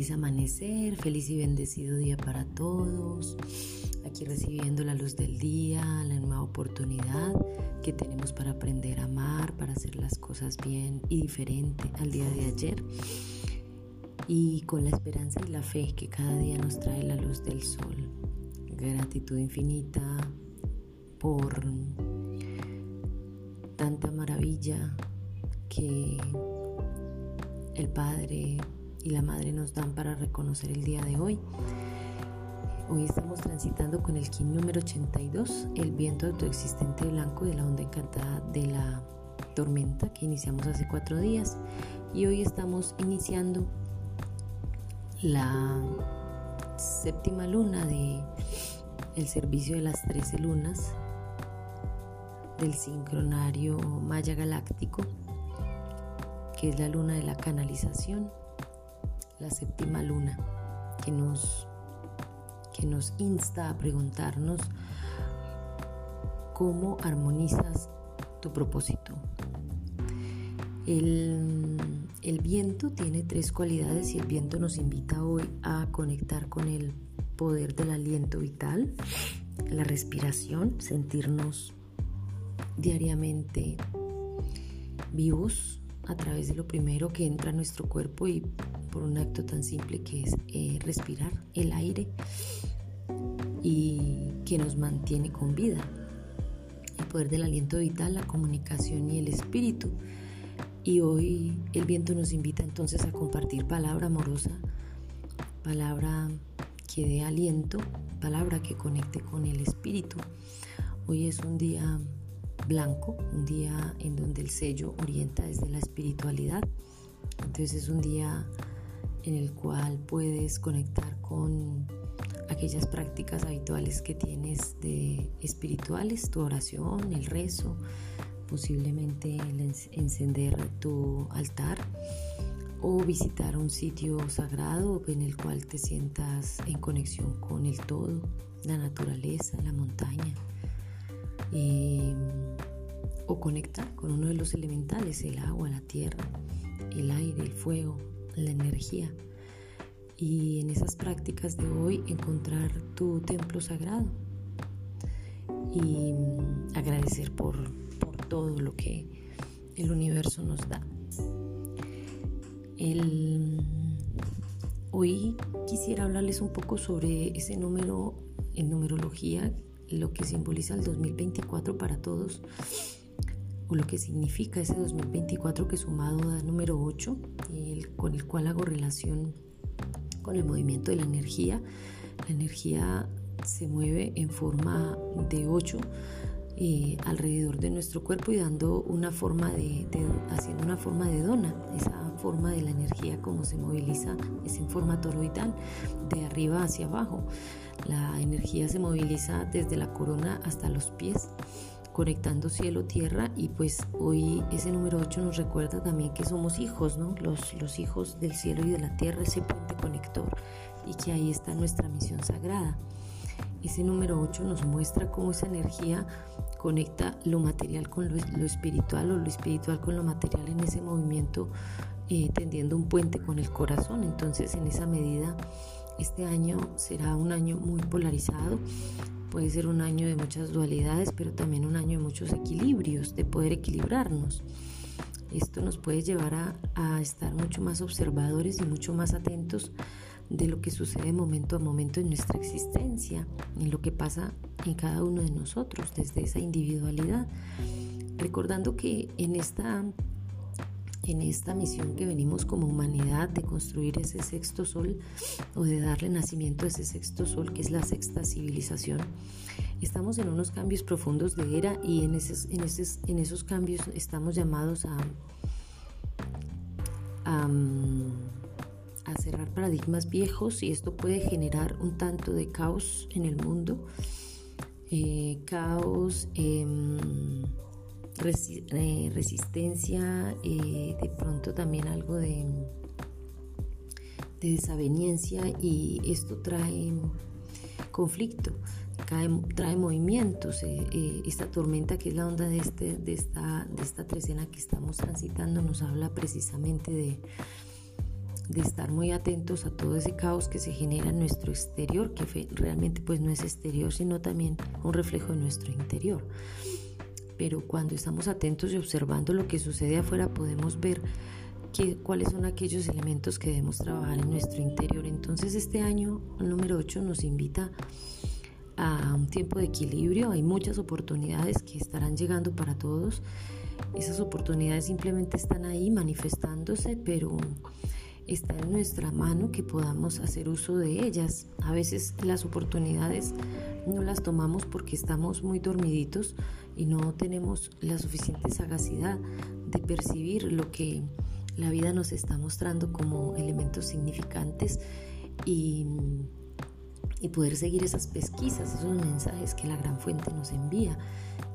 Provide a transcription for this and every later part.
Feliz amanecer, feliz y bendecido día para todos. Aquí recibiendo la luz del día, la nueva oportunidad que tenemos para aprender a amar, para hacer las cosas bien y diferente al día de ayer. Y con la esperanza y la fe que cada día nos trae la luz del sol. Gratitud infinita por tanta maravilla que el Padre y la Madre nos dan para reconocer el día de hoy. Hoy estamos transitando con el kin número 82, el viento autoexistente blanco de la onda encantada de la tormenta que iniciamos hace cuatro días y hoy estamos iniciando la séptima luna de servicio de las 13 lunas del sincronario maya galáctico que es la luna de la canalización la séptima luna, que nos, que nos insta a preguntarnos cómo armonizas tu propósito. El, el, viento tiene tres cualidades y el viento nos invita hoy a conectar con el poder del aliento vital, la respiración, sentirnos diariamente vivos a través de lo primero que entra a nuestro cuerpo y por un acto tan simple que es eh, respirar el aire y que nos mantiene con vida. El poder del aliento vital, la comunicación y el espíritu. Y hoy el viento nos invita entonces a compartir palabra amorosa, palabra que dé aliento, palabra que conecte con el espíritu. Hoy es un día blanco, un día en donde el sello orienta desde la espiritualidad. Entonces es un día en el cual puedes conectar con aquellas prácticas habituales que tienes de espirituales, tu oración, el rezo, posiblemente encender tu altar o visitar un sitio sagrado en el cual te sientas en conexión con el todo, la naturaleza, la montaña, em, o conectar con uno de los elementales, el agua, la tierra, el aire, el fuego, la energía y en esas prácticas de hoy encontrar tu templo sagrado y agradecer por, por todo lo que el universo nos da. El, hoy quisiera hablarles un poco sobre ese número en numerología, lo que simboliza el 2024 para todos o lo que significa ese 2024 que sumado da número 8, con el cual hago relación con el movimiento de la energía. La energía se mueve en forma de 8 eh, alrededor de nuestro cuerpo y dando una forma de, haciendo una forma de dona. Esa forma de la energía como se moviliza es en forma toroidal, de arriba hacia abajo. La energía se moviliza desde la corona hasta los pies conectando cielo-tierra y pues hoy ese número 8 nos recuerda también que somos hijos, ¿no? Los, los hijos del cielo y de la tierra, ese puente conector y que ahí está nuestra misión sagrada. Ese número 8 nos muestra cómo esa energía conecta lo material con lo, espiritual o lo espiritual con lo material en ese movimiento, eh, tendiendo un puente con el corazón. Entonces, en esa medida, este año será un año muy polarizado, Puede ser un año de muchas dualidades, pero también un año de muchos equilibrios, de poder equilibrarnos. Esto nos puede llevar a, estar mucho más observadores y mucho más atentos de lo que sucede momento a momento en nuestra existencia, en lo que pasa en cada uno de nosotros, desde esa individualidad. Recordando que en esta en esta misión que venimos como humanidad de construir ese sexto sol o de darle nacimiento a ese sexto sol que es la sexta civilización. Estamos en unos cambios profundos de era y en esos, en esos, en esos cambios estamos llamados a, a, cerrar paradigmas viejos y esto puede generar un tanto de caos en el mundo. Eh, caos. Eh, eh, resistencia, eh, de pronto también algo de, de desaveniencia y esto trae conflicto, trae, movimientos. Eh, esta tormenta que es la onda de, este, de, esta, de esta trecena que estamos transitando nos habla precisamente de, de estar muy atentos a todo ese caos que se genera en nuestro exterior, que realmente pues no es exterior, sino también un reflejo de nuestro interior. Pero cuando estamos atentos y observando lo que sucede afuera, podemos ver que, cuáles son aquellos elementos que debemos trabajar en nuestro interior. Entonces este año, número 8, nos invita a un tiempo de equilibrio. Hay muchas oportunidades que estarán llegando para todos. Esas oportunidades simplemente están ahí manifestándose, pero está en nuestra mano que podamos hacer uso de ellas. A veces las oportunidades no las tomamos porque estamos muy dormiditos y no tenemos la suficiente sagacidad de percibir lo que la vida nos está mostrando como elementos significantes y, y poder seguir esas pesquisas, esos mensajes que la gran fuente nos envía.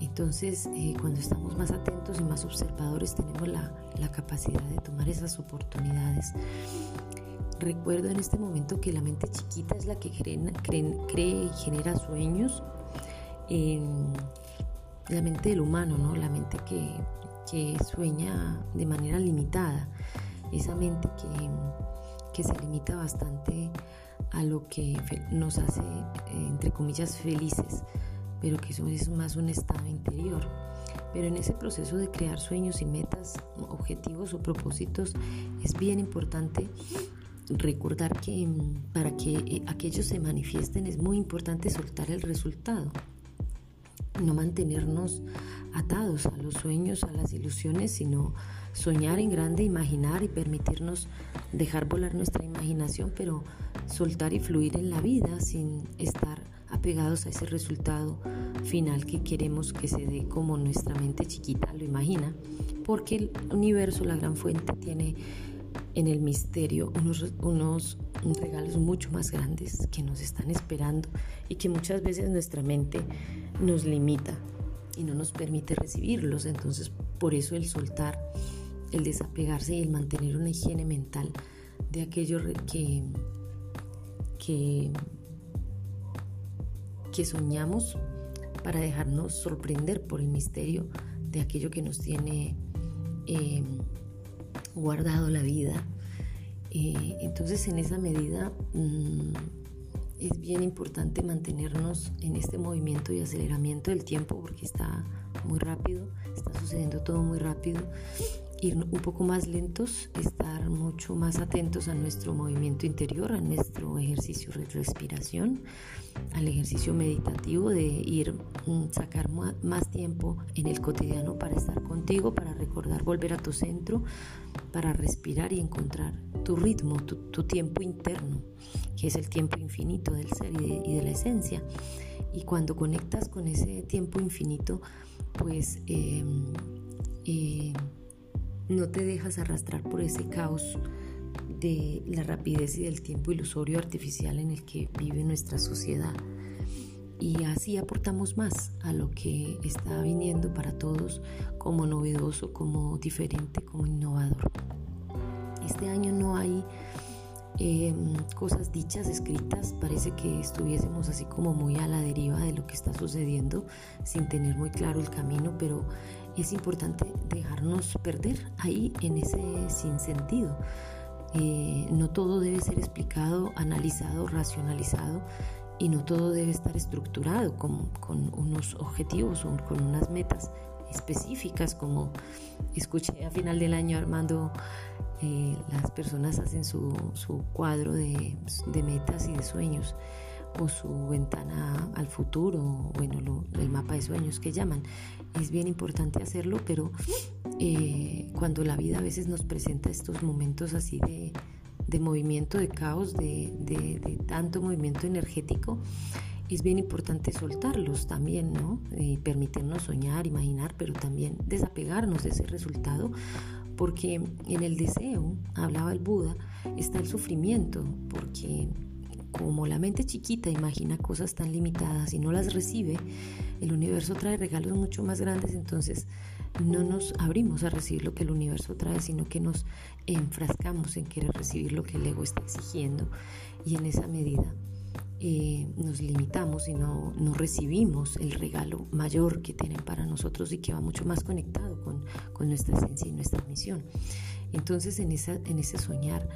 Entonces, eh, cuando estamos más atentos y más observadores, tenemos la, capacidad de tomar esas oportunidades. Recuerdo en este momento que la mente chiquita es la que cree, y genera sueños. La mente del humano, ¿no? La mente que, sueña de manera limitada. Esa mente que, que se limita bastante a lo que nos hace, eh, entre comillas, felices pero que eso es más un estado interior. Pero en ese proceso de crear sueños y metas, objetivos o propósitos, es bien importante recordar que mm, para que eh, aquellos se manifiesten es muy importante soltar el resultado, no mantenernos atados a los sueños, a las ilusiones, sino soñar en grande, imaginar y permitirnos dejar volar nuestra imaginación, pero soltar y fluir en la vida sin estar apegados a ese resultado final que queremos que se dé como nuestra mente chiquita lo imagina, porque el universo, la gran fuente, tiene en el misterio unos, unos regalos mucho más grandes que nos están esperando y que muchas veces nuestra mente nos limita y no nos permite recibirlos. Entonces, por eso el soltar, el desapegarse y el mantener una higiene mental de aquello que, que soñamos para dejarnos sorprender por el misterio de aquello que nos tiene eh, guardado la vida. Entonces en esa medida mm, es bien importante mantenernos en este movimiento y aceleramiento del tiempo porque está muy rápido, está sucediendo todo muy rápido ir un poco más lentos, estar mucho más atentos a nuestro movimiento interior, a nuestro ejercicio de respiración, al ejercicio meditativo de ir mm, sacar más tiempo en el cotidiano para estar contigo, para recordar volver a tu centro, para respirar y encontrar tu ritmo, tu, tiempo interno, que es el tiempo infinito del ser y de, la esencia. Y cuando conectas con ese tiempo infinito, pues eh, eh, no te dejas arrastrar por ese caos de la rapidez y del tiempo ilusorio artificial en el que vive nuestra sociedad. Y así aportamos más a lo que está viniendo para todos como novedoso, como diferente, como innovador. Este año no hay em, cosas dichas, escritas, parece que estuviésemos así como muy a la deriva de lo que está sucediendo sin tener muy claro el camino, pero es importante dejarnos perder ahí en ese sinsentido. Eh, no todo debe ser explicado, analizado, racionalizado y no todo debe estar estructurado con, unos objetivos o con unas metas específicas como escuché a final del año Armando eh, las personas hacen su, cuadro de, metas y de sueños o su ventana al futuro, bueno, el mapa de sueños que llaman es bien importante hacerlo, pero eh, cuando la vida a veces nos presenta estos momentos así de, movimiento, de caos, de, tanto movimiento energético, es bien importante soltarlos también, ¿no? Y permitirnos soñar, imaginar, pero también desapegarnos de ese resultado, porque en el deseo, hablaba el Buda, está el sufrimiento, porque como la mente chiquita imagina cosas tan limitadas y no las recibe, el universo trae regalos mucho más grandes, entonces no nos abrimos a recibir lo que el universo trae, sino que nos enfrascamos en querer recibir lo que el ego está exigiendo. Y en esa medida eh, nos limitamos y no, no, recibimos el regalo mayor que tienen para nosotros y que va mucho más conectado con, con nuestra esencia y nuestra misión. Entonces en, esa, en ese soñar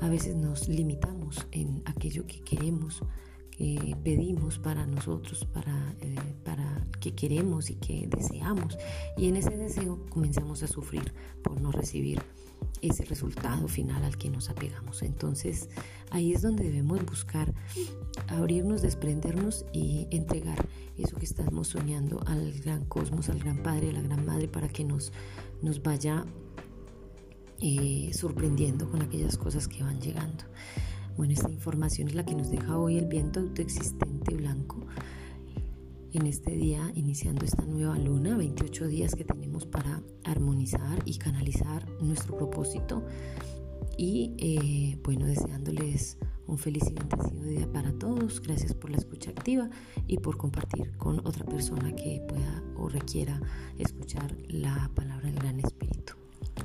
a veces nos limitamos en aquello que queremos, que pedimos para nosotros, para, eh, para que queremos y que deseamos. Y en ese deseo comenzamos a sufrir por no recibir ese resultado final al que nos apegamos. Entonces ahí es donde debemos buscar abrirnos, desprendernos y entregar eso que estamos soñando al gran cosmos, al gran Padre, a la gran Madre, para que nos, nos vaya eh, sorprendiendo con aquellas cosas que van llegando. Bueno, esta información es la que nos deja hoy el viento autoexistente blanco en este día, iniciando esta nueva luna, 28 días que tenemos para armonizar y canalizar nuestro propósito. Y eh, bueno, deseándoles un feliz y bendecido día para todos. Gracias por la escucha activa y por compartir con otra persona que pueda o requiera escuchar la palabra del Gran Espíritu.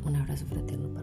Un abrazo fraterno